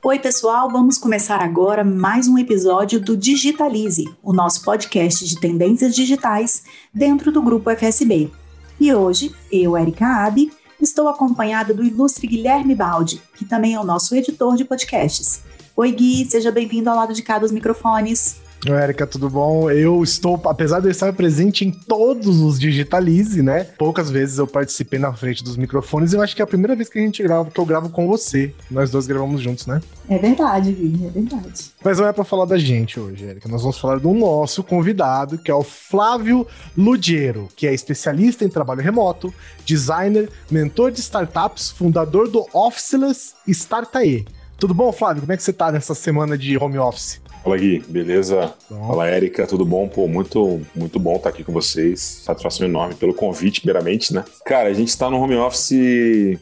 Oi, pessoal, vamos começar agora mais um episódio do Digitalize, o nosso podcast de tendências digitais dentro do grupo FSB. E hoje, eu, Erika Abi, estou acompanhada do ilustre Guilherme Baldi, que também é o nosso editor de podcasts. Oi, Gui, seja bem-vindo ao lado de cá dos microfones. Erika, tudo bom? Eu estou, apesar de eu estar presente em todos os Digitalize, né? Poucas vezes eu participei na frente dos microfones. Eu acho que é a primeira vez que a gente grava, que eu gravo com você. Nós dois gravamos juntos, né? É verdade, Gui, é verdade. Mas não é para falar da gente hoje, Erika. Nós vamos falar do nosso convidado, que é o Flávio Ludiero, que é especialista em trabalho remoto, designer, mentor de startups, fundador do Officeless Startae. Tudo bom, Flávio? Como é que você tá nessa semana de home office? Fala Gui, beleza? Bom. Fala Érica, tudo bom? Pô, muito, muito bom estar aqui com vocês. Satisfação enorme pelo convite, primeiramente, né? Cara, a gente está no home office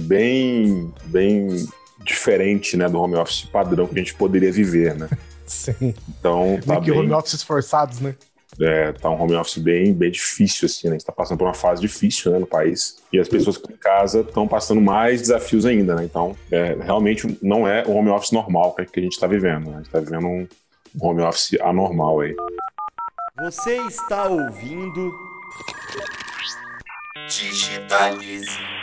bem, bem diferente, né, do home office padrão que a gente poderia viver, né? Sim. Então, tá que bem... home office forçados, né? É, tá um home office bem, bem difícil, assim, né? A gente tá passando por uma fase difícil, né, no país. E as pessoas que estão em casa estão passando mais desafios ainda, né? Então, é, realmente não é o home office normal que a gente tá vivendo, né? A gente tá vivendo um home office anormal aí. Você está ouvindo... Digitalize.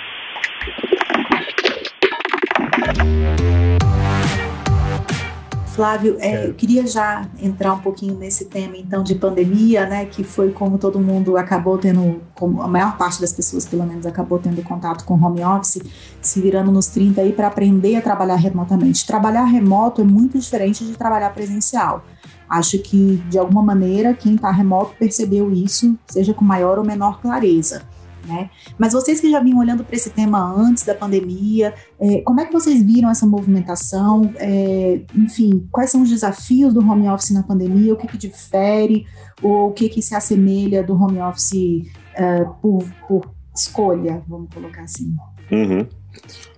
Flávio, é, eu queria já entrar um pouquinho nesse tema então de pandemia, né, que foi como todo mundo acabou tendo, como a maior parte das pessoas pelo menos acabou tendo contato com home office, se virando nos 30 aí para aprender a trabalhar remotamente. Trabalhar remoto é muito diferente de trabalhar presencial. Acho que de alguma maneira quem está remoto percebeu isso, seja com maior ou menor clareza. Né? Mas vocês que já vinham olhando para esse tema antes da pandemia, é, como é que vocês viram essa movimentação? É, enfim, quais são os desafios do home office na pandemia? O que, que difere? Ou o que, que se assemelha do home office é, por, por, escolha, vamos colocar assim? Uhum.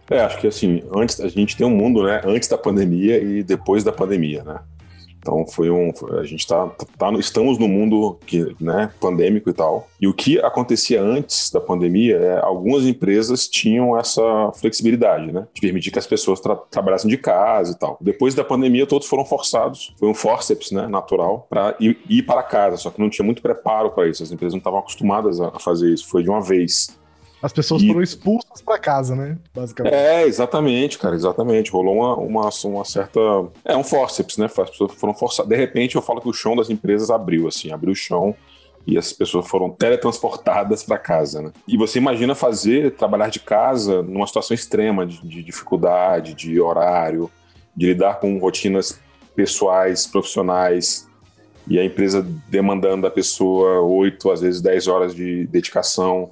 É, acho que assim, antes a gente tem um mundo, né, antes da pandemia e depois da pandemia, né? Então foi um, a gente tá, tá, estamos no mundo que, né, pandêmico e tal. E o que acontecia antes da pandemia é algumas empresas tinham essa flexibilidade, né, de permitir que as pessoas tra trabalhassem de casa e tal. Depois da pandemia todos foram forçados, foi um forceps, né, natural para ir, ir, para casa, só que não tinha muito preparo para isso. As empresas não estavam acostumadas a fazer isso, foi de uma vez. As pessoas e... foram expulsas para casa, né? Basicamente. É, exatamente, cara, exatamente. Rolou uma, uma, uma, certa. É, um forceps, né? As pessoas foram forçadas. De repente, eu falo que o chão das empresas abriu, assim, abriu o chão e as pessoas foram teletransportadas para casa, né? E você imagina fazer, trabalhar de casa numa situação extrema de, de dificuldade, de horário, de lidar com rotinas pessoais, profissionais, e a empresa demandando da pessoa oito, às vezes dez horas de dedicação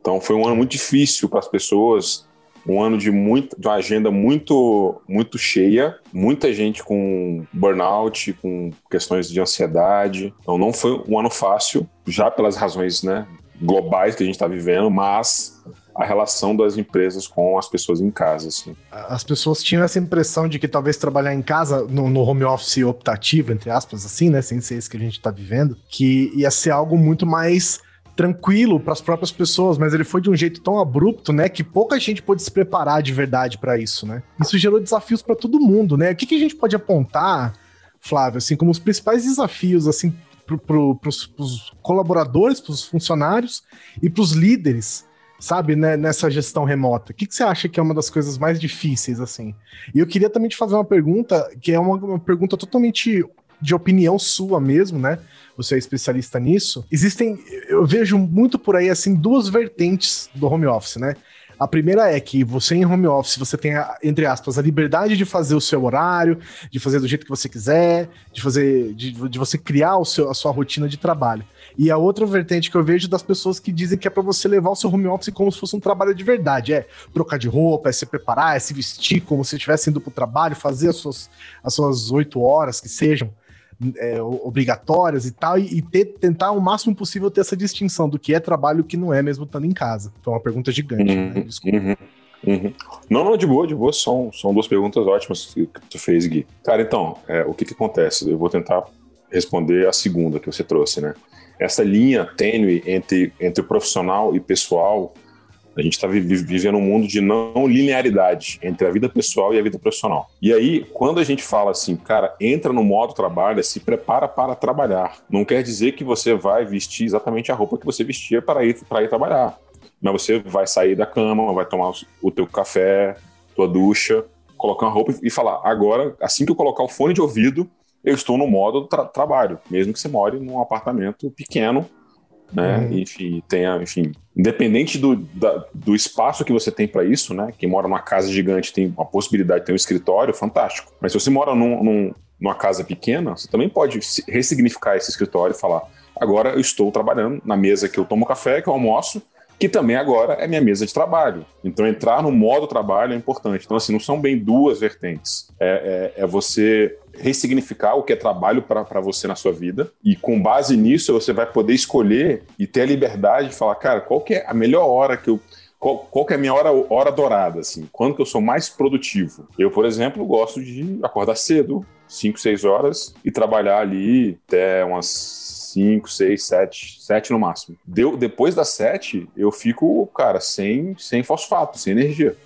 então foi um ano muito difícil para as pessoas, um ano de, muito, de uma agenda muito, muito cheia, muita gente com burnout, com questões de ansiedade. Então não foi um ano fácil, já pelas razões né, globais que a gente está vivendo, mas a relação das empresas com as pessoas em casa. Assim. As pessoas tinham essa impressão de que talvez trabalhar em casa, no, no home office optativo, entre aspas, assim, né, sem ser isso que a gente está vivendo, que ia ser algo muito mais tranquilo para as próprias pessoas, mas ele foi de um jeito tão abrupto, né, que pouca gente pôde se preparar de verdade para isso, né? Isso gerou desafios para todo mundo, né? O que, que a gente pode apontar, Flávio, assim, como os principais desafios, assim, para pro, os colaboradores, para os funcionários e para os líderes, sabe, né, nessa gestão remota? O que, que você acha que é uma das coisas mais difíceis, assim? E eu queria também te fazer uma pergunta, que é uma, uma pergunta totalmente de opinião sua mesmo, né? Você é especialista nisso. Existem, eu vejo muito por aí, assim, duas vertentes do home office, né? A primeira é que você em home office, você tem, entre aspas, a liberdade de fazer o seu horário, de fazer do jeito que você quiser, de fazer, de, de você criar o seu, a sua rotina de trabalho. E a outra vertente que eu vejo das pessoas que dizem que é para você levar o seu home office como se fosse um trabalho de verdade. É trocar de roupa, é se preparar, é se vestir como se estivesse indo para o trabalho, fazer as suas, as suas oito horas que sejam é, obrigatórias e tal, e, e ter, tentar o máximo possível ter essa distinção do que é trabalho e o que não é, mesmo estando em casa. Foi uma pergunta gigante, né? uhum, né? Desculpa. Uhum. Uhum. Não, não, de boa, de boa. São, são duas perguntas ótimas que tu fez, Gui. Cara, então, é, o que que acontece? Eu vou tentar responder a segunda que você trouxe, né? Essa linha tênue entre, entre profissional e pessoal, A gente está vivendo um mundo de não linearidade entre a vida pessoal e a vida profissional. E aí, quando a gente fala assim, cara, entra no modo trabalho, se prepara para trabalhar. Não quer dizer que você vai vestir exatamente a roupa que você vestia para ir, para ir trabalhar. Mas você vai sair da cama, vai tomar o teu café, tua ducha, colocar uma roupa e falar: agora, assim que eu colocar o fone de ouvido, eu estou no modo tra trabalho, mesmo que você more num apartamento pequeno, né? Uhum. Enfim, tenha, enfim, independente do, da, do espaço que você tem para isso, né? Quem mora numa casa gigante tem a possibilidade de ter um escritório, fantástico. Mas se você mora num, num, numa casa pequena, você também pode ressignificar esse escritório e falar: agora eu estou trabalhando na mesa que eu tomo café, que eu almoço, que também agora é minha mesa de trabalho. Então, entrar no modo trabalho é importante. Então, assim, não são bem duas vertentes. É, é, é você ressignificar o que é trabalho para você na sua vida e com base nisso você vai poder escolher e ter a liberdade de falar, cara, qual que é a melhor hora que eu qual, qual que é a minha hora, hora dourada, assim? Quando que eu sou mais produtivo? Eu, por exemplo, gosto de acordar cedo, 5, 6 horas, e trabalhar ali até umas 5, 6, 7, 7 no máximo. Deu, depois das 7, eu fico, cara, sem, sem fosfato, sem energia.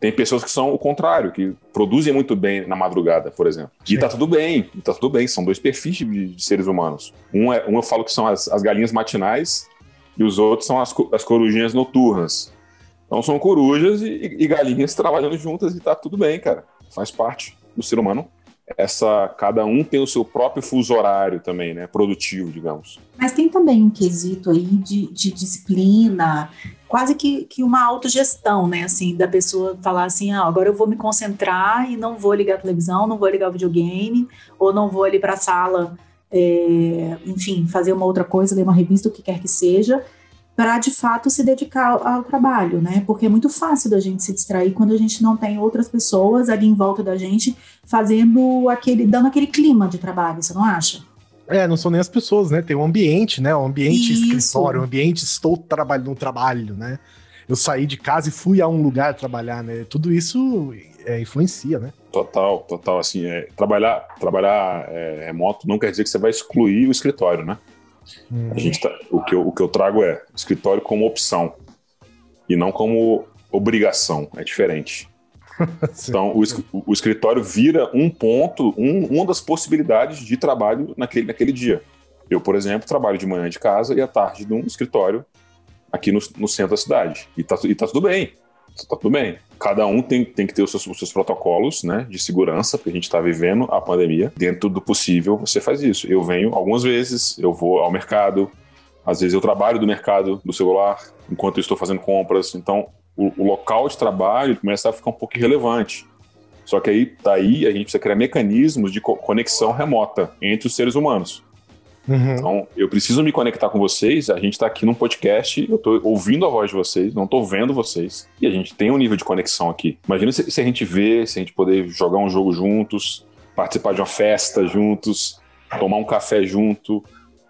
Tem pessoas que são o contrário, que produzem muito bem na madrugada, por exemplo. E Sim. tá tudo bem, tá tudo bem. São dois perfis de, de seres humanos. Um, é, um eu falo que são as, as galinhas matinais e os outros são as, as corujinhas noturnas. Então são corujas e, e galinhas trabalhando juntas e tá tudo bem, cara. Faz parte do ser humano essa cada um tem o seu próprio fuso horário também, né? Produtivo, digamos. Mas tem também um quesito aí de, de disciplina, quase que, que uma autogestão, né? Assim, da pessoa falar assim, ah, agora eu vou me concentrar e não vou ligar a televisão, não vou ligar o videogame, ou não vou ali para a sala, é, enfim, fazer uma outra coisa, ler uma revista, o que quer que seja, para de fato se dedicar ao, ao, trabalho, né? Porque é muito fácil da gente se distrair quando a gente não tem outras pessoas ali em volta da gente fazendo aquele, dando aquele clima de trabalho, você não acha? É, não são nem as pessoas, né? Tem o um ambiente, né? O ambiente Isso. escritório, o ambiente estou trabalhando no trabalho, né? Eu saí de casa e fui a um lugar trabalhar, né? Tudo isso é, influencia, né? Total, total. Assim, é, trabalhar, trabalhar é, remoto não quer dizer que você vai excluir o escritório, né? A gente tá, o, que eu, o que eu trago é escritório como opção e não como obrigação. É diferente. então, o, o, escritório vira um ponto, um, uma das possibilidades de trabalho naquele, naquele dia. Eu, por exemplo, trabalho de manhã de casa e à tarde num escritório aqui no, no centro da cidade. E tá, e tá tudo bem tá tudo bem. Cada um tem, tem que ter os seus, os seus protocolos né, de segurança, porque a gente está vivendo a pandemia. Dentro do possível, você faz isso. Eu venho algumas vezes, eu vou ao mercado, às vezes eu trabalho do mercado do celular, enquanto eu estou fazendo compras. Então, o, o local de trabalho começa a ficar um pouco irrelevante. Só que aí, daí, a gente precisa criar mecanismos de conexão remota entre os seres humanos. Uhum. Então, eu preciso me conectar com vocês. A gente está aqui num podcast, eu estou ouvindo a voz de vocês, não estou vendo vocês. E a gente tem um nível de conexão aqui. Imagina se, se, a gente vê, se a gente poder jogar um jogo juntos, participar de uma festa juntos, tomar um café junto,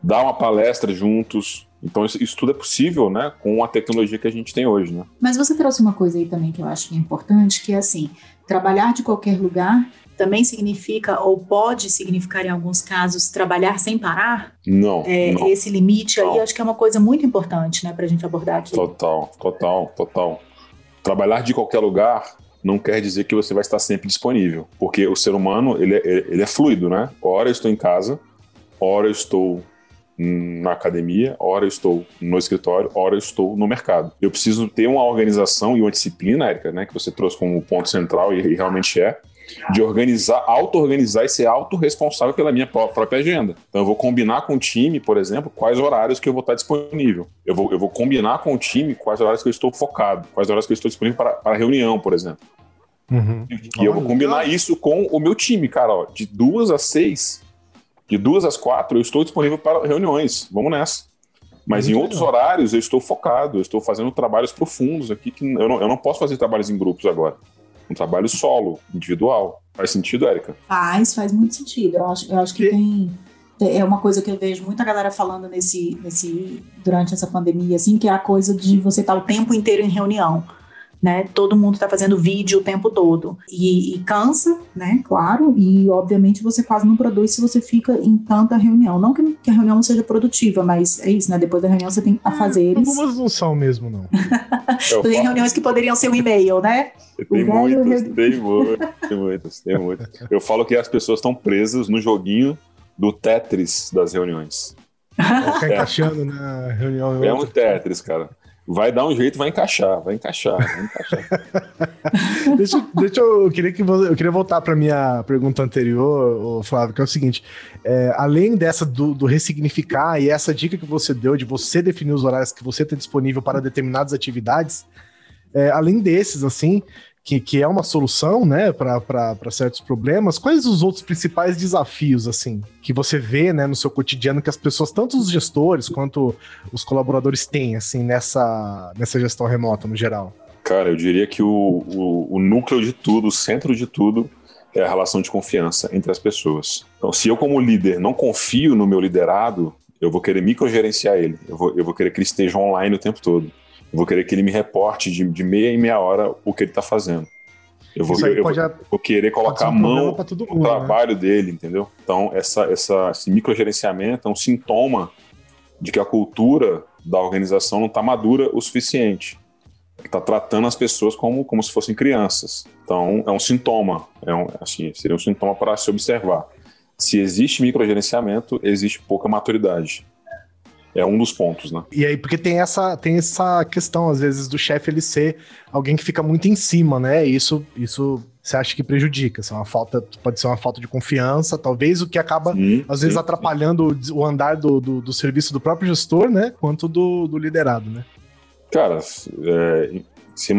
dar uma palestra juntos. Então, isso, isso, tudo é possível, né, com a tecnologia que a gente tem hoje, né? Mas você trouxe uma coisa aí também que eu acho que é importante, que é assim, trabalhar de qualquer lugar também significa, ou pode significar em alguns casos, trabalhar sem parar? Não. É, não esse limite não. aí acho que é uma coisa muito importante, né, para a gente abordar aqui. Total, total, total. Trabalhar de qualquer lugar não quer dizer que você vai estar sempre disponível, porque o ser humano ele é, ele é fluido, né? Hora eu estou em casa, hora eu estou na academia, hora eu estou no escritório, hora eu estou no mercado. Eu preciso ter uma organização e uma disciplina, Érica, né, que você trouxe como ponto central e, e realmente é, de organizar, auto-organizar e ser autorresponsável pela minha própria agenda. Então eu vou combinar com o time, por exemplo, quais horários que eu vou estar disponível. Eu vou, eu vou combinar com o time quais horários que eu estou focado, quais horários que eu estou disponível para, para reunião, por exemplo. Uhum. E eu vou combinar isso com o meu time, cara, ó, de duas às seis, de duas às quatro, eu estou disponível para reuniões. Vamos nessa. Mas Muito em outros legal. horários eu estou focado, eu estou fazendo trabalhos profundos aqui que eu não, eu não posso fazer trabalhos em grupos agora um trabalho solo, individual. Faz sentido, Érica? Faz, faz muito sentido. Eu acho, eu acho que tem. É uma coisa que eu vejo muita galera falando nesse, nesse, durante essa pandemia, assim, que é a coisa de você estar o tempo inteiro em reunião. Né? Todo mundo está fazendo vídeo o tempo todo. E, e, cansa, né? Claro, e obviamente você quase não produz se você fica em tanta reunião. Não que, que a reunião não seja produtiva, mas é isso, né? Depois da reunião você tem a fazer. Algumas não são mesmo, não. tem reuniões que poderiam ser um e-mail, né? Tem muitas, tem muitas, tem muitas, tem muitas. Eu falo que as pessoas estão presas no joguinho do Tetris das reuniões. Ficar encaixando na reunião. É um Tetris, cara vai dar um jeito, vai encaixar, vai encaixar, vai encaixar. deixa, deixa eu, eu queria que eu queria voltar para minha pergunta anterior, Flávio, que é o seguinte: é, além dessa do, do, ressignificar e essa dica que você deu de você definir os horários que você tem disponível para determinadas atividades, é, além desses, assim, que, que é uma solução, né, para certos problemas. Quais os outros principais desafios, assim, que você vê, né, no seu cotidiano que as pessoas, tanto os gestores quanto os colaboradores têm, assim, nessa, nessa gestão remota no geral? Cara, eu diria que o, o, o núcleo de tudo, o centro de tudo, é a relação de confiança entre as pessoas. Então, se eu, como líder, não confio no meu liderado, eu vou querer microgerenciar ele, eu vou, eu vou querer que ele esteja online o tempo todo. Eu vou querer que ele me reporte de, de meia em meia hora o que ele está fazendo. Eu vou, eu, vou, querer colocar a mão no né? trabalho né? dele, entendeu? Então, essa, essa, esse microgerenciamento é um sintoma de que a cultura da organização não está madura o suficiente. Está tratando as pessoas como, como se fossem crianças. Então, é um sintoma. É um, assim, seria um sintoma para se observar. Se existe microgerenciamento, existe pouca maturidade é um dos pontos, né? E aí, porque tem essa, tem essa questão, às vezes, do chefe ele ser alguém que fica muito em cima, né? E isso, isso você acha que prejudica? Isso é uma falta, pode ser uma falta de confiança, talvez o que acaba, sim, às vezes, sim, atrapalhando sim. o andar do, do, do, serviço do próprio gestor, né? Quanto do, do liderado, né? Cara, é, se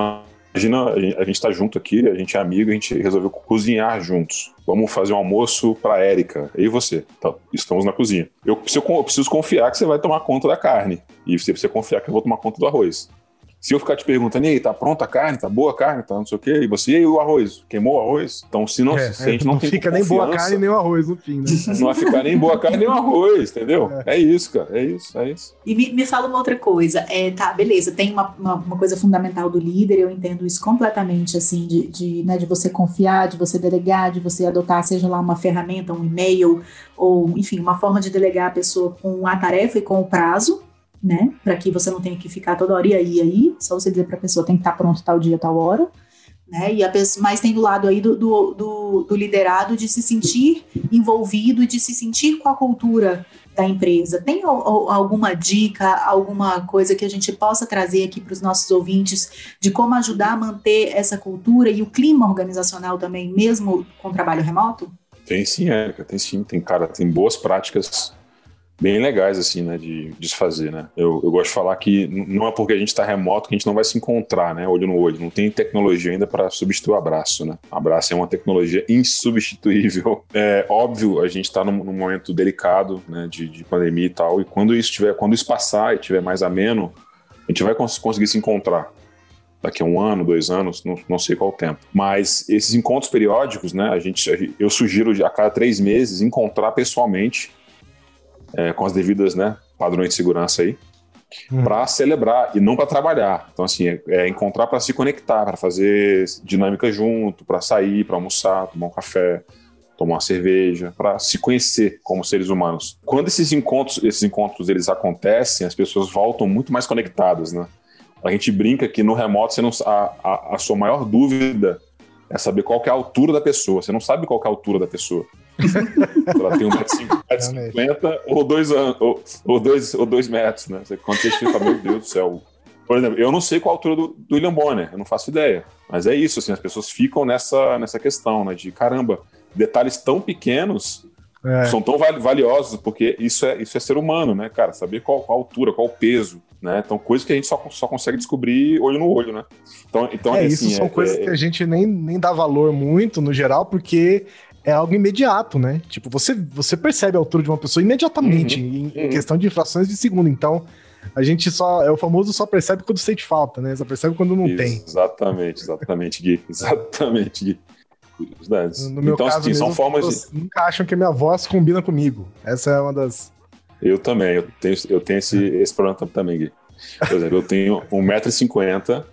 Imagina, a gente está junto aqui, a gente é amigo, a gente resolveu cozinhar juntos. Vamos fazer um almoço para Érica. Eu e você. Então, estamos na cozinha. Eu, eu preciso confiar que você vai tomar conta da carne. E você precisa confiar que eu vou tomar conta do arroz. Se eu ficar te perguntando, e aí, tá pronta a carne? Tá boa a carne? Tá não sei o quê. E você, e aí, o arroz? Queimou o arroz? Então, se, não, é, se a gente não, não tem fica nem boa a carne nem o arroz no fim, né? Não vai ficar nem boa a carne nem o arroz, entendeu? É. é, isso, cara. É isso, é isso. E me, me fala uma outra coisa. É, tá, beleza, tem uma, uma, uma, coisa fundamental do líder, eu entendo isso completamente, assim, de, de, né, de você confiar, de você delegar, de você adotar, seja lá uma ferramenta, um e-mail, ou, enfim, uma forma de delegar a pessoa com a tarefa e com o prazo, né? Para que você não tenha que ficar toda hora e aí, aí, só você dizer para a pessoa tem que estar tá pronto tal dia, tal hora. Né? E a pessoa, mas tem do lado aí do, do, do, do liderado de se sentir envolvido e de se sentir com a cultura da empresa. Tem alguma dica, alguma coisa que a gente possa trazer aqui para os nossos ouvintes de como ajudar a manter essa cultura e o clima organizacional também, mesmo com trabalho remoto? Tem sim, Érica, tem sim. Tem, cara, tem boas práticas bem legais, assim, né, de desfazer, né? Eu, eu gosto de falar que não é porque a gente está remoto que a gente não vai se encontrar, né, olho no olho. Não tem tecnologia ainda para substituir o abraço, né? O abraço é uma tecnologia insubstituível. É óbvio, a gente está num, num, momento delicado, né, de, de, pandemia e tal, e quando isso tiver, quando isso passar e tiver mais ameno, a gente vai cons conseguir se encontrar daqui a um ano, dois anos, não, não sei qual tempo. Mas esses encontros periódicos, né, a gente, eu sugiro a cada três meses encontrar pessoalmente é, com as devidas né, padrões de segurança aí, hum. para celebrar e não para trabalhar. Então, assim, é, é encontrar para se conectar, para fazer dinâmica junto, para sair, para almoçar, tomar um café, tomar uma cerveja, para se conhecer como seres humanos. Quando esses encontros, esses encontros eles acontecem, as pessoas voltam muito mais conectadas, né? A gente brinca que no remoto você não, a, a, a sua maior dúvida é saber qual é a altura da pessoa. Você não sabe qual é a altura da pessoa. ela tem 1,50m ou 2 ou, ou, dois, ou dois metros, né? Quando você fica, meu Deus do céu. Por exemplo, eu não sei qual a altura do, do William Bonner, eu não faço ideia. Mas é isso, assim, as pessoas ficam nessa, nessa questão, né? De caramba, detalhes tão pequenos é. são tão valiosos, porque isso é, isso é ser humano, né, cara? Saber qual, qual a altura, qual o peso, né? Então, coisas que a gente só, só consegue descobrir olho no olho, né? Então, então é, assim, isso são é, coisas é, que a gente nem, nem dá valor muito, no geral, porque é algo imediato, né? Tipo, você, você percebe a altura de uma pessoa imediatamente, uhum, em, uhum. questão de frações de segundo. Então, a gente só. É o famoso só percebe quando sente falta, né? Só percebe quando não Isso, tem. Exatamente, exatamente, Gui. Exatamente, Gui. Curiosidades. No meu então, caso, assim, mesmo, são formas de. Nunca acham que a minha voz combina comigo. Essa é uma das. Eu também, eu tenho, eu tenho esse, esse problema também, Gui. Por exemplo, eu tenho 1,50m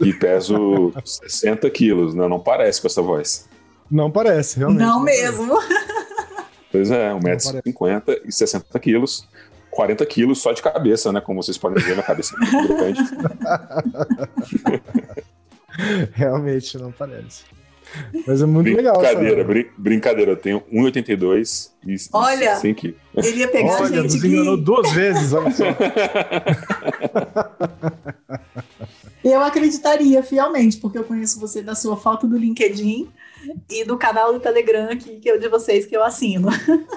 E peso 60 quilos, né? Não parece com essa voz. Não parece, realmente. Não, mesmo. Pois é, 1,50m e 60 quilos. 40 quilos só de cabeça, né? Como vocês podem ver, minha cabeça é muito grande. Realmente não parece. Mas é muito legal. Brincadeira, brin brincadeira. Eu tenho 1,82 e Olha, 100 quilos. Ele ia pegar Olha, a gente nos enganou aqui. duas vezes, olha só. Eu acreditaria fielmente, porque eu conheço você da sua foto do LinkedIn e do canal do Telegram aqui, que é o de vocês que eu assino.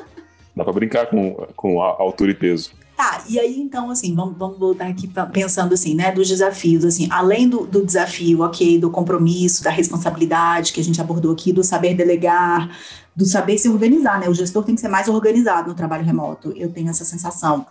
Dá pra brincar com, com a altura e peso. Tá, e aí então, assim, vamos, vamos voltar aqui pra- pensando assim, né, dos desafios, assim, além do, do desafio, ok, do compromisso, da responsabilidade que a gente abordou aqui, do saber delegar, do saber se organizar, né, o gestor tem que ser mais organizado no trabalho remoto, eu tenho essa sensação.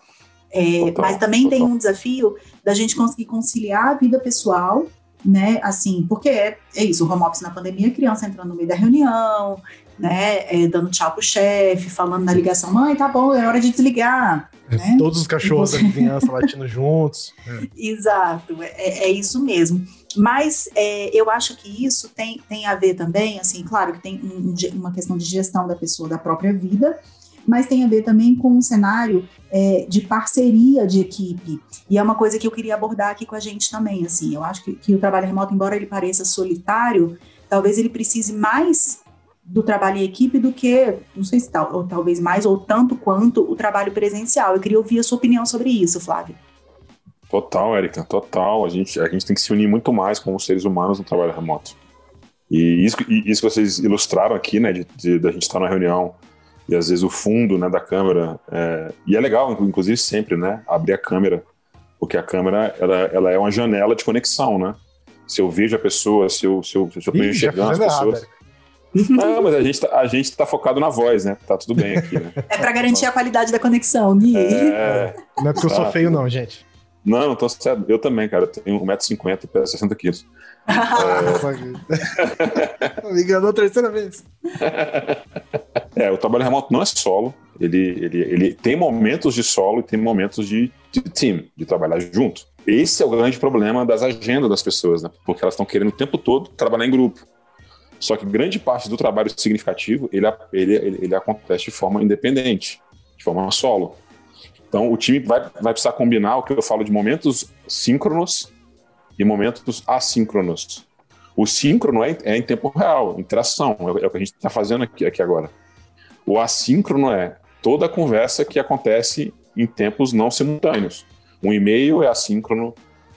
É, Total, mas também tem total. um desafio da gente conseguir conciliar a vida pessoal, né, assim, porque é, é isso, o home office na pandemia, a criança entrando no meio da reunião, né, é, dando tchau pro chefe, falando na ligação, mãe, tá bom, é hora de desligar, né? Todos os cachorros da Você- vizinhança latindo juntos. Exato, é, é isso mesmo. Mas é, eu acho que isso tem, tem a ver também, assim, claro que tem um- uma questão de gestão da pessoa, da própria vida, mas tem a ver também com um cenário é, de parceria de equipe. E é uma coisa que eu queria abordar aqui com a gente também, assim, eu acho que, que o trabalho remoto, embora ele pareça solitário, talvez ele precise mais do trabalho em equipe do que, não sei se tal, ou talvez mais ou tanto quanto o trabalho presencial. Eu queria ouvir a sua opinião sobre isso, Flávio. Total, Érica, total. A gente, a gente tem que se unir muito mais como seres humanos no trabalho remoto. E isso, e isso que vocês ilustraram aqui, né, de, de- da gente estar na reunião e às vezes o fundo, né, da câmera, é, e é legal, inclusive sempre, né, abrir a câmera, porque a câmera, ela, ela é uma janela de conexão, né? Se eu vejo a pessoa, se eu, se eu, se eu tô Ih, enxergando as fizemos errado, pessoas... Não, mas a gente, tá, a gente tá focado na voz, né? Tá tudo bem aqui, né? É para garantir a qualidade da conexão, Gui. É, Não é porque eu sou feio, não, gente. não, tô certo. Eu também, cara. Eu tenho 1,50m e peso 60 quilos. Me enganou a terceira vez. É, o trabalho remoto não é solo. Ele, ele, ele tem momentos de solo e tem momentos de, de team, de trabalhar junto. Esse é o grande problema das agendas das pessoas, né? Porque elas estão querendo o tempo todo trabalhar em grupo. Só que grande parte do trabalho significativo, ele, ele, ele, ele acontece de forma independente, de forma solo. Então, o time vai, vai precisar combinar o que eu falo de momentos síncronos e momentos assíncronos. O síncrono é, é em tempo real, interação, é, é o que a gente está fazendo aqui, aqui agora. O assíncrono é toda a conversa que acontece em tempos não simultâneos. Um e-mail é assíncrono,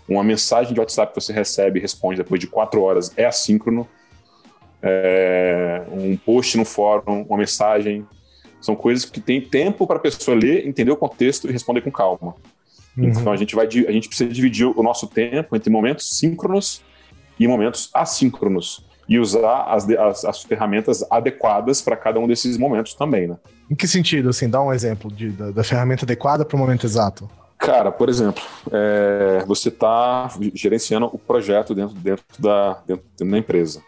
uma mensagem de WhatsApp que você recebe e responde depois de quatro horas é assíncrono, é, um post no fórum, uma mensagem. São coisas que tem tempo para a pessoa ler, entender o contexto e responder com calma. Uhum. Então a gente vai a gente precisa dividir o nosso tempo entre momentos síncronos e momentos assíncronos e usar as, as, as ferramentas adequadas para cada um desses momentos também, né? Em que sentido, assim? Dá um exemplo de, da, da ferramenta adequada para o momento exato. Cara, por exemplo, é, você está gerenciando o projeto dentro, dentro, da, dentro, dentro da empresa.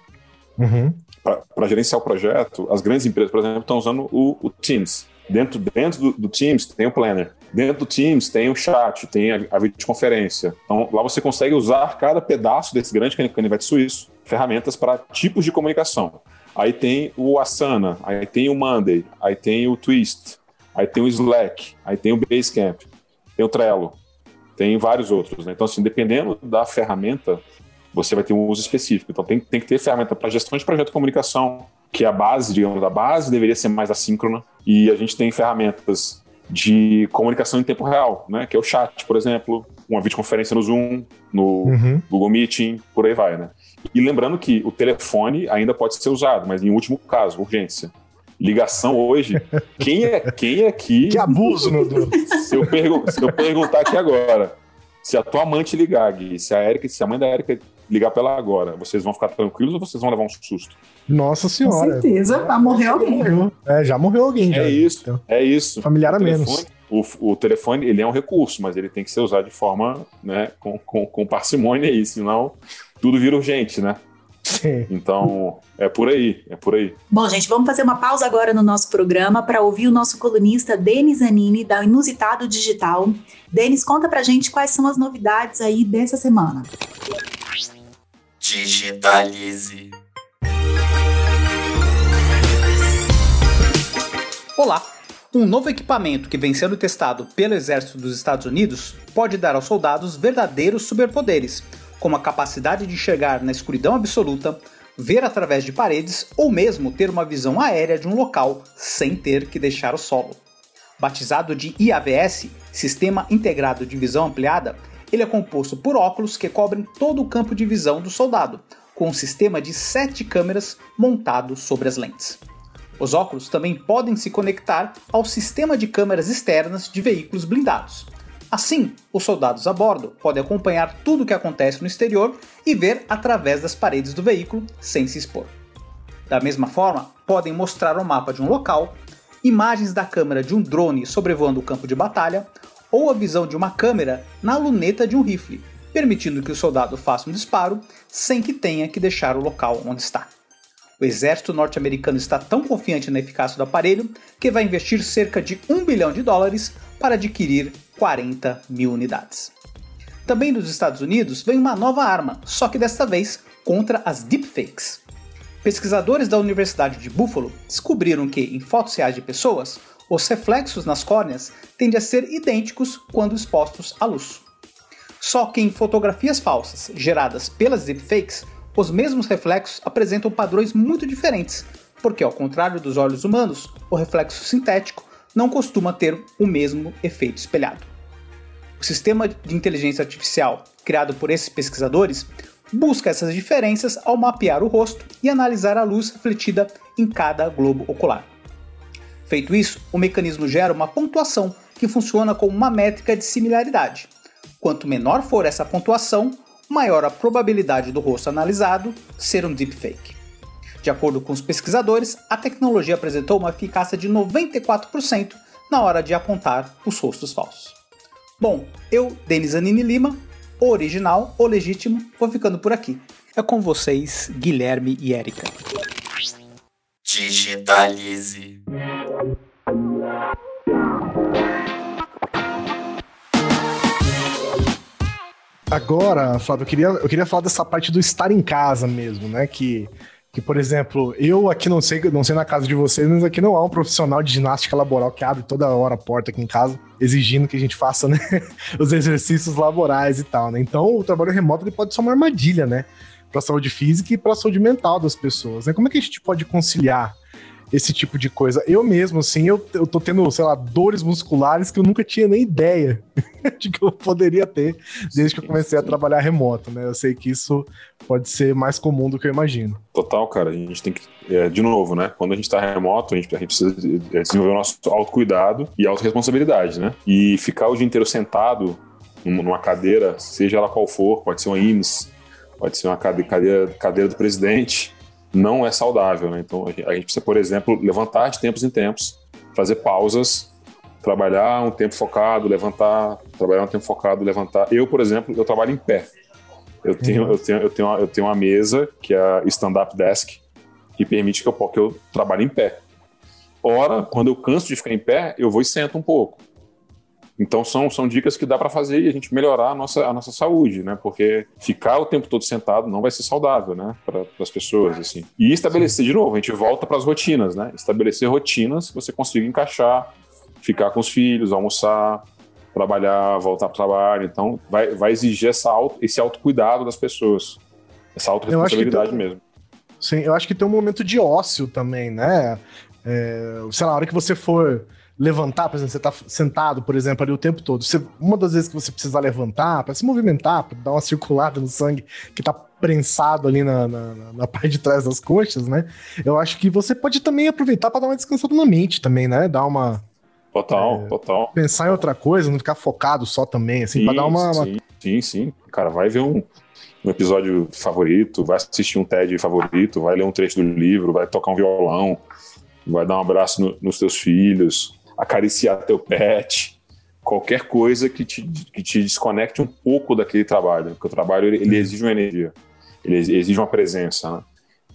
Uhum. Para gerenciar o projeto, as grandes empresas, por exemplo, estão usando o, o Teams. Dentro, dentro do, do Teams tem o Planner. Dentro do Teams tem o chat, tem a, a videoconferência. Então lá você consegue usar cada pedaço desse grande can- canivete suíço, ferramentas para tipos de comunicação. Aí tem o Asana, aí tem o Monday, aí tem o Twist, aí tem o Slack, aí tem o Basecamp, tem o Trello, tem vários outros. Né? Então, assim, dependendo da ferramenta, você vai ter um uso específico. Então, tem, tem que ter ferramenta para gestão de projeto de comunicação, que é a base, digamos, a base deveria ser mais assíncrona. E a gente tem ferramentas de comunicação em tempo real, né? Que é o chat, por exemplo, uma videoconferência no Zoom, no Uhum. Google Meeting, por aí vai, né? E lembrando que o telefone ainda pode ser usado, mas em último caso, urgência. Ligação hoje, quem é quem aqui Que abuso, meu Deus. se eu, pergu- se eu perguntar aqui agora, se a tua amante ligar, Gui, se a Erika, se a mãe da Erika ligar pra ela agora, vocês vão ficar tranquilos ou vocês vão levar um susto? Nossa Com senhora. certeza, vai morrer alguém. Morreu. É, já morreu alguém. já. É isso, Então, é isso. familiar a telefone- menos. O, o telefone, ele é um recurso, mas ele tem que ser usado de forma, né, com, com, com parcimônia aí, senão tudo vira urgente, né? Sim. Então, é por aí, é por aí. Bom, gente, vamos fazer uma pausa agora no nosso programa para ouvir o nosso colunista Denis Anini, da Inusitado Digital. Denis, conta pra gente quais são as novidades aí dessa semana. Digitalize. Olá! Um novo equipamento que vem sendo testado pelo Exército dos Estados Unidos pode dar aos soldados verdadeiros superpoderes, como a capacidade de enxergar na escuridão absoluta, ver através de paredes ou mesmo ter uma visão aérea de um local sem ter que deixar o solo. Batizado de IAVS, Sistema Integrado de Visão Ampliada, ele é composto por óculos que cobrem todo o campo de visão do soldado, com um sistema de sete câmeras montado sobre as lentes. Os óculos também podem se conectar ao sistema de câmeras externas de veículos blindados. Assim, os soldados a bordo podem acompanhar tudo o que acontece no exterior e ver através das paredes do veículo sem se expor. Da mesma forma, podem mostrar o um mapa de um local, imagens da câmera de um drone sobrevoando o campo de batalha ou a visão de uma câmera na luneta de um rifle, permitindo que o soldado faça um disparo sem que tenha que deixar o local onde está. O exército norte-americano está tão confiante na eficácia do aparelho que vai investir cerca de 1 bilhão de dólares para adquirir 40 mil unidades. Também dos Estados Unidos vem uma nova arma, só que desta vez contra as deepfakes. Pesquisadores da Universidade de Buffalo descobriram que, em fotos reais de pessoas, os reflexos nas córneas tendem a ser idênticos quando expostos à luz. Só que em fotografias falsas geradas pelas deepfakes, os mesmos reflexos apresentam padrões muito diferentes, porque, ao contrário dos olhos humanos, o reflexo sintético não costuma ter o mesmo efeito espelhado. O sistema de inteligência artificial criado por esses pesquisadores busca essas diferenças ao mapear o rosto e analisar a luz refletida em cada globo ocular. Feito isso, o mecanismo gera uma pontuação que funciona como uma métrica de similaridade. Quanto menor for essa pontuação, maior a probabilidade do rosto analisado ser um deepfake. De acordo com os pesquisadores, a tecnologia apresentou uma eficácia de 94% na hora de apontar os rostos falsos. Bom, eu, Denis Anini Lima, o original, o legítimo, vou ficando por aqui. É com vocês, Guilherme e Érica. Digitalize. Agora, Flávio, eu queria, eu queria falar dessa parte do estar em casa mesmo, né? Que, que, por exemplo, eu aqui não sei, não sei na casa de vocês, mas aqui não há um profissional de ginástica laboral que abre toda hora a porta aqui em casa, exigindo que a gente faça né, os exercícios laborais e tal, né? Então, o trabalho remoto ele pode ser uma armadilha, né? Para a saúde física e para a saúde mental das pessoas. Né? Como é que a gente pode conciliar esse tipo de coisa. Eu mesmo, assim, eu, eu tô tendo, sei lá, dores musculares que eu nunca tinha nem ideia de que eu poderia ter desde que eu comecei a trabalhar remoto, né? Eu sei que isso pode ser mais comum do que eu imagino. Total, cara. A gente tem que, é, de novo, né? Quando a gente tá remoto, a gente, a gente precisa é, desenvolver o nosso autocuidado e autorresponsabilidade, né? E ficar o dia inteiro sentado numa cadeira, seja ela qual for, pode ser uma IMSS, pode ser uma cadeira, cadeira do presidente, não é saudável. Né? Então, a gente precisa, por exemplo, levantar de tempos em tempos, fazer pausas, trabalhar um tempo focado, levantar, trabalhar um tempo focado, levantar. Eu, por exemplo, eu trabalho em pé. Eu tenho, uhum. eu tenho, eu tenho, uma, eu tenho uma mesa que é a stand-up desk, que permite que eu, que eu trabalhe em pé. Ora, quando eu canso de ficar em pé, eu vou e sento um pouco. Então são, são dicas que dá para fazer e a gente melhorar a nossa, a nossa saúde, né? Porque ficar o tempo todo sentado não vai ser saudável, né? Para as pessoas, assim. E estabelecer, de novo, a gente volta para as rotinas, né? Estabelecer rotinas que você consiga encaixar, ficar com os filhos, almoçar, trabalhar, voltar para o trabalho. Então vai, vai exigir essa auto, esse autocuidado das pessoas, essa autorresponsabilidade tem, mesmo. Sim, eu acho que tem um momento de ócio também, né? É, sei lá, a hora que você for levantar, por exemplo, você tá sentado, por exemplo, ali o tempo todo. Você, uma das vezes que você precisa levantar, para se movimentar, para dar uma circulada no sangue que tá prensado ali na, na, na, parte de trás das coxas, né? Eu acho que você pode também aproveitar para dar uma descansada na mente também, né? Dar uma. Total, é, total. Pensar em outra coisa, não ficar focado só também, assim, para dar uma, sim, uma. Sim, sim. Cara, vai ver um, um episódio favorito, vai assistir um TED favorito, vai ler um trecho do livro, vai tocar um violão, vai dar um abraço no, nos teus filhos, acariciar teu pet, qualquer coisa que te, que te desconecte um pouco daquele trabalho, porque o trabalho ele, ele exige uma energia, ele exige uma presença, né?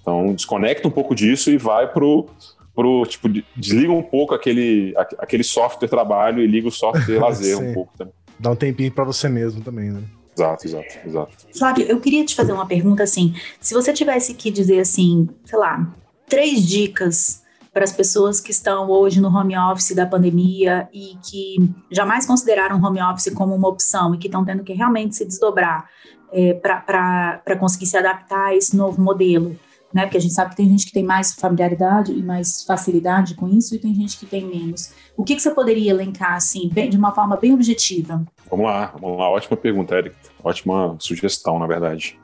Então desconecta um pouco disso e vai pro pro tipo desliga um pouco aquele aquele software trabalho e liga o software lazer um pouco também. Dá um tempinho para você mesmo também, né? Exato, exato, exato. Flávio, eu queria te fazer uma pergunta assim. Se você tivesse que dizer assim, sei lá, três dicas para as pessoas que estão hoje no home office da pandemia e que jamais consideraram home office como uma opção e que estão tendo que realmente se desdobrar é, para conseguir se adaptar a esse novo modelo. Né? Porque a gente sabe que tem gente que tem mais familiaridade e mais facilidade com isso e tem gente que tem menos. O que, que você poderia elencar, assim, bem, de uma forma bem objetiva? Vamos lá, vamos lá. Ótima pergunta, Eric. Ótima sugestão, na verdade.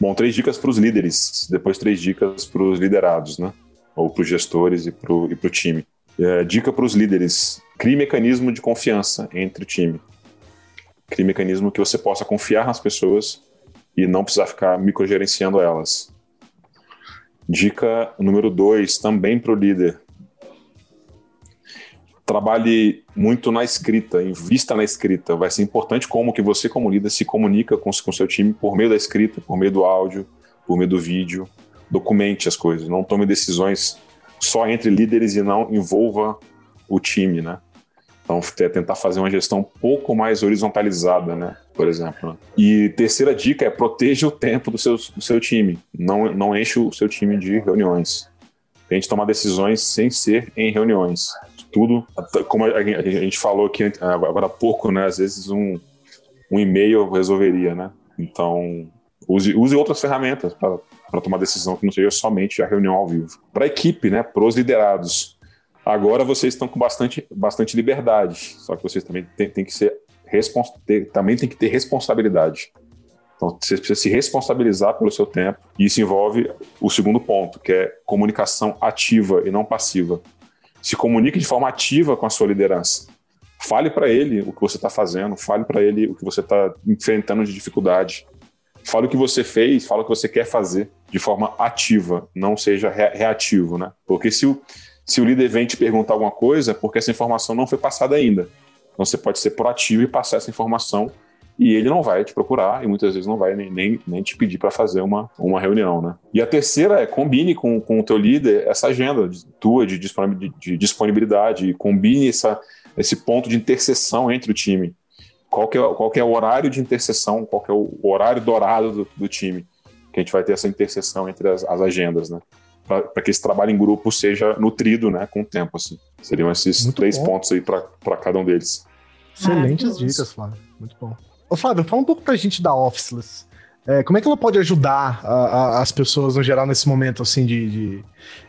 Bom, três dicas para os líderes, depois três dicas para os liderados, né? Ou para os gestores e para o time. É, dica para os líderes: crie mecanismo de confiança entre o time. Crie mecanismo que você possa confiar nas pessoas e não precisar ficar microgerenciando elas. Dica número dois, também para o líder. Trabalhe muito na escrita, invista na escrita. Vai ser importante como que você, como líder, se comunica com o seu time por meio da escrita, por meio do áudio, por meio do vídeo. Documente as coisas, não tome decisões só entre líderes e não envolva o time, né? Então, tentar fazer uma gestão um pouco mais horizontalizada, né? Por exemplo. Né? E terceira dica é proteja o tempo do seu, do seu time. Não, não enche o seu time de reuniões. Tente tomar decisões sem ser em reuniões. Tudo, como a gente falou aqui agora há pouco, né? Às vezes um, um e-mail resolveria, né? Então, use, use outras ferramentas para tomar decisão que não seja somente a reunião ao vivo. Para a equipe, né? Para os liderados Agora vocês estão com bastante, bastante liberdade, só que vocês também têm, têm que ser ter, também tem que ter responsabilidade. Então você precisa se responsabilizar pelo seu tempo e isso envolve o segundo ponto, que é comunicação ativa e não passiva. Se comunique de forma ativa com a sua liderança. Fale para ele o que você está fazendo, fale para ele o que você está enfrentando de dificuldade. Fale o que você fez, fale o que você quer fazer de forma ativa, não seja reativo, né? Porque se o, se o líder vem te perguntar alguma coisa, é porque essa informação não foi passada ainda. Então você pode ser proativo e passar essa informação e ele não vai te procurar e muitas vezes não vai nem, nem, nem te pedir para fazer uma, uma reunião, né? E a terceira é combine com, com o teu líder essa agenda de, tua de, de disponibilidade, combine essa, esse ponto de interseção entre o time. Qual que, é, qual que é o horário de interseção, qual que é o horário dourado do, do time, que a gente vai ter essa interseção entre as, as agendas, né? para que esse trabalho em grupo seja nutrido né, com o tempo. Assim. Seriam esses Muito três bom. pontos aí para cada um deles. Excelentes dicas, Flávio. Muito bom. Ô, Flávio, fala um pouco para a gente da Officeless. É, como é que ela pode ajudar a, a, as pessoas no geral nesse momento assim de, de,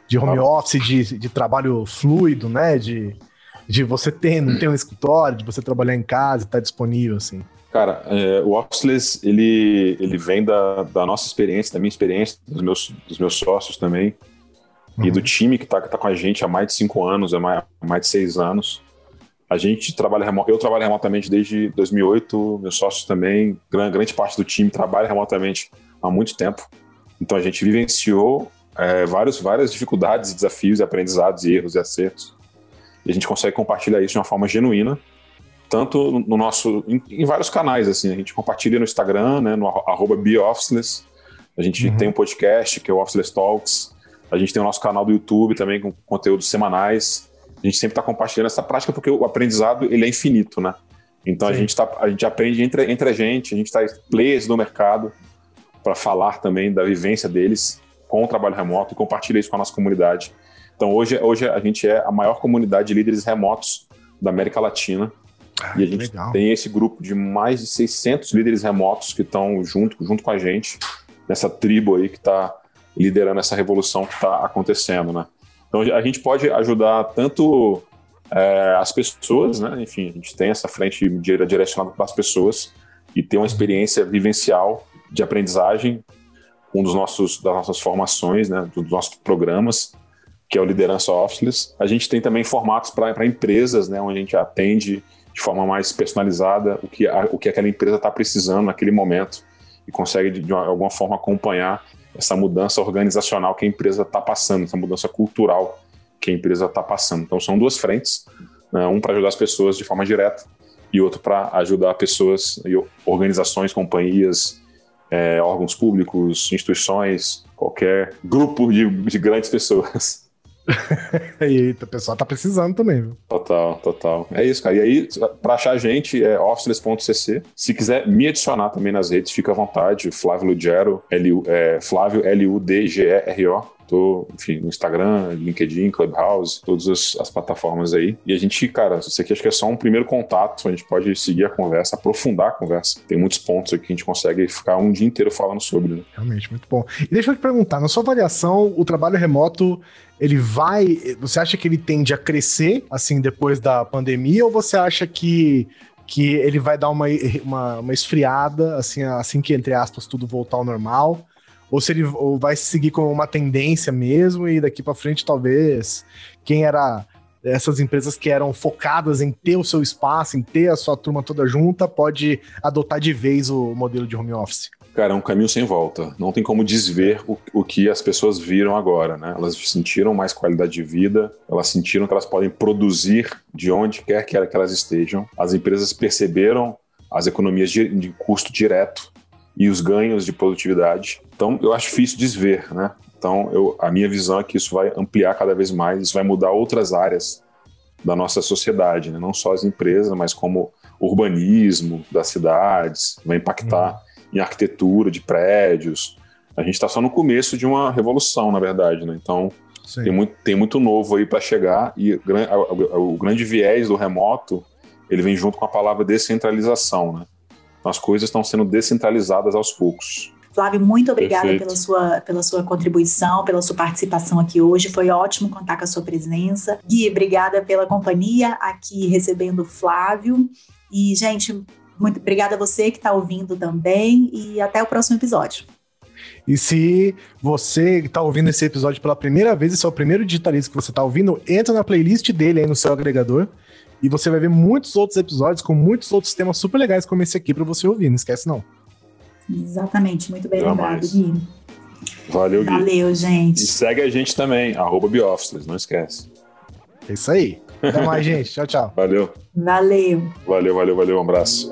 de home office, de, de trabalho fluido, né? De, de você ter, não ter um escritório, de você trabalhar em casa e estar tá disponível, assim. Cara, é, o Officeless, ele, ele vem da, da nossa experiência, da minha experiência, dos meus, dos meus sócios também, uhum. e do uhum. time que está que tá com a gente há mais de cinco anos, há mais, há mais de seis anos. A gente trabalha remoto, eu trabalho remotamente desde 2008, meus sócios também, grande, grande parte do time trabalha remotamente há muito tempo. Então a gente vivenciou é, vários, várias dificuldades, desafios, aprendizados, erros e acertos. E a gente consegue compartilhar isso de uma forma genuína tanto no nosso em, em, vários canais assim. A gente compartilha no Instagram né no arroba BeOfficeless a gente uhum. tem um podcast que é o Officeless Talks. A gente tem o nosso canal do YouTube também com conteúdos semanais. A gente sempre está compartilhando essa prática porque o aprendizado ele é infinito né? Então a gente tá, a gente aprende entre, entre a gente a gente está players do mercado para falar também da vivência deles com o trabalho remoto e compartilha isso com a nossa comunidade então hoje hoje a gente é a maior comunidade de líderes remotos da América Latina ah, e a gente legal. tem esse grupo de mais de 600 líderes remotos que estão junto, junto com a gente, nessa tribo aí que está liderando essa revolução que está acontecendo, né? Então a gente pode ajudar tanto é, as pessoas, né? Enfim, a gente tem essa frente direcionada para as pessoas e tem uma experiência vivencial de aprendizagem, um dos nossos das nossas formações, né? Dos nossos programas, que é o Liderança Officeless. A gente tem também formatos para empresas, né? Onde a gente atende de forma mais personalizada o que, a, o que aquela empresa está precisando naquele momento e consegue, de, de alguma forma, acompanhar essa mudança organizacional que a empresa está passando, essa mudança cultural que a empresa está passando. Então, são duas frentes: né? um para ajudar as pessoas de forma direta e outro para ajudar pessoas e organizações, companhias, é, órgãos públicos, instituições, qualquer grupo de, de grandes pessoas. e o pessoal tá precisando também, viu? Total, total. É isso, cara. E aí, pra achar a gente, é officeless.cc. Se quiser me adicionar também nas redes, fica à vontade. Flávio Lugero, L é, Flávio L-U-D-G-E-R-O. Tô, enfim, no Instagram, LinkedIn, Clubhouse, todas as, as, plataformas aí. E a gente, cara, isso aqui acho que é só um primeiro contato, a gente pode seguir a conversa, aprofundar a conversa. Tem muitos pontos aqui que a gente consegue ficar um dia inteiro falando sobre. Né? Realmente, muito bom. E deixa eu te perguntar, na sua avaliação, o trabalho remoto ele vai. Você acha que ele tende a crescer, assim, depois da pandemia, ou você acha que, que ele vai dar uma, uma, uma esfriada, assim, assim que, entre aspas, tudo voltar ao normal? Ou se ele ou vai seguir como uma tendência mesmo e daqui para frente talvez quem era essas empresas que eram focadas em ter o seu espaço, em ter a sua turma toda junta, pode adotar de vez o modelo de home office. Cara, é um caminho sem volta. Não tem como desver o, o que as pessoas viram agora, né? Elas sentiram mais qualidade de vida, elas sentiram que elas podem produzir de onde quer que elas estejam. As empresas perceberam as economias de, de custo direto e os ganhos de produtividade. Então, eu acho difícil desver, né? Então, eu, a minha visão é que isso vai ampliar cada vez mais, isso vai mudar outras áreas da nossa sociedade, né? não só as empresas, mas como o urbanismo das cidades, vai impactar uhum. em arquitetura de prédios. A gente está só no começo de uma revolução, na verdade, né? Então, tem muito, tem muito novo aí para chegar e o, o grande viés do remoto ele vem junto com a palavra descentralização, né? As coisas estão sendo descentralizadas aos poucos. Flávio, muito obrigada pela sua, pela sua contribuição, pela sua participação aqui hoje. Foi ótimo contar com a sua presença. Gui, obrigada pela companhia aqui recebendo o Flávio. E, gente, muito obrigada a você que está ouvindo também. E até o próximo episódio. E se você está ouvindo esse episódio pela primeira vez, esse é o primeiro digitalista que você está ouvindo, entra na playlist dele aí no seu agregador e você vai ver muitos outros episódios com muitos outros temas super legais como esse aqui para você ouvir, não esquece não. Exatamente, muito bem lembrado, Gui. Valeu, Gui. Valeu, gente. E segue a gente também, arroba Bioffices, não esquece. É isso aí. Até mais, gente. Tchau, tchau. Valeu. Valeu. Valeu, valeu, valeu. Um abraço.